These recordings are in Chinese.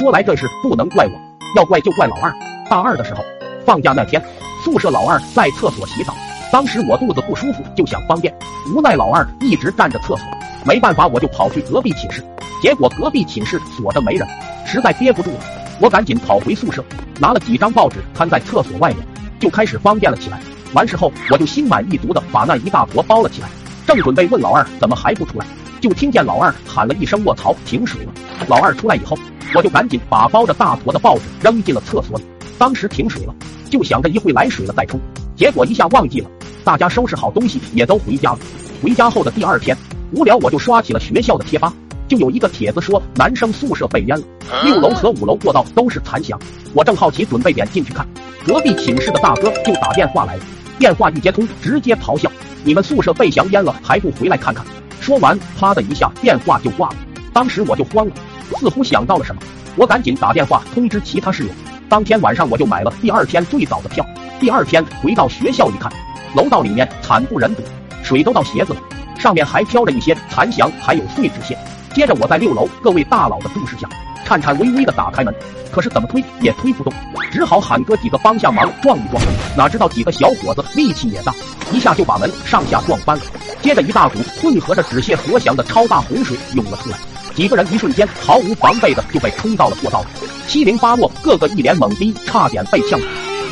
说来这事不能怪我，要怪就怪老二。大二的时候，放假那天，宿舍老二在厕所洗澡，当时我肚子不舒服，就想方便，无奈老二一直站着厕所，没办法，我就跑去隔壁寝室，结果隔壁寝室锁着没人，实在憋不住了，我赶紧跑回宿舍，拿了几张报纸摊在厕所外面，就开始方便了起来。完事后，我就心满意足的把那一大坨包了起来，正准备问老二怎么还不出来。就听见老二喊了一声“卧槽，停水了！”老二出来以后，我就赶紧把包着大坨的报纸扔进了厕所里。当时停水了，就想着一会来水了再冲，结果一下忘记了。大家收拾好东西也都回家了。回家后的第二天，无聊我就刷起了学校的贴吧，就有一个帖子说男生宿舍被淹了，六楼和五楼过道都是残响。我正好奇，准备点进去看，隔壁寝室的大哥就打电话来了。电话一接通，直接咆哮：“你们宿舍被翔淹了，还不回来看看？”说完，啪的一下，电话就挂了。当时我就慌了，似乎想到了什么，我赶紧打电话通知其他室友。当天晚上我就买了第二天最早的票。第二天回到学校一看，楼道里面惨不忍睹，水都到鞋子了，上面还飘着一些残翔，还有碎纸屑。接着我在六楼各位大佬的注视下，颤颤巍巍的打开门，可是怎么推也推不动，只好喊哥几个帮下忙撞一撞。哪知道几个小伙子力气也大，一下就把门上下撞翻了。接着，一大股混合着纸屑和翔的超大洪水涌了出来，几个人一瞬间毫无防备的就被冲到了过道里，七零八落，个个一脸懵逼，差点被呛死。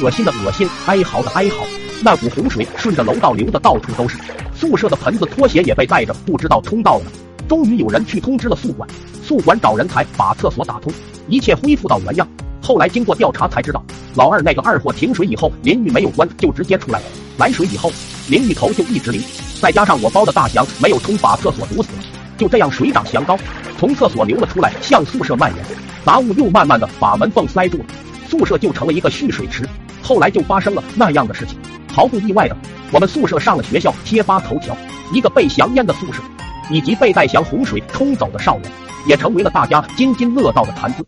恶心的恶心，哀嚎的哀嚎。那股洪水顺着楼道流的到处都是，宿舍的盆子、拖鞋也被带着，不知道冲到了哪。终于有人去通知了宿管，宿管找人才把厕所打通，一切恢复到原样。后来经过调查才知道，老二那个二货停水以后淋浴没有关就直接出来了，来水以后淋浴头就一直淋。再加上我包的大翔没有冲，把厕所堵死了，就这样水涨墙高，从厕所流了出来，向宿舍蔓延，杂物又慢慢的把门缝塞住了，宿舍就成了一个蓄水池。后来就发生了那样的事情，毫不意外的，我们宿舍上了学校贴吧头条，一个被翔淹的宿舍，以及被带翔洪水冲走的少年，也成为了大家津津乐道的谈资。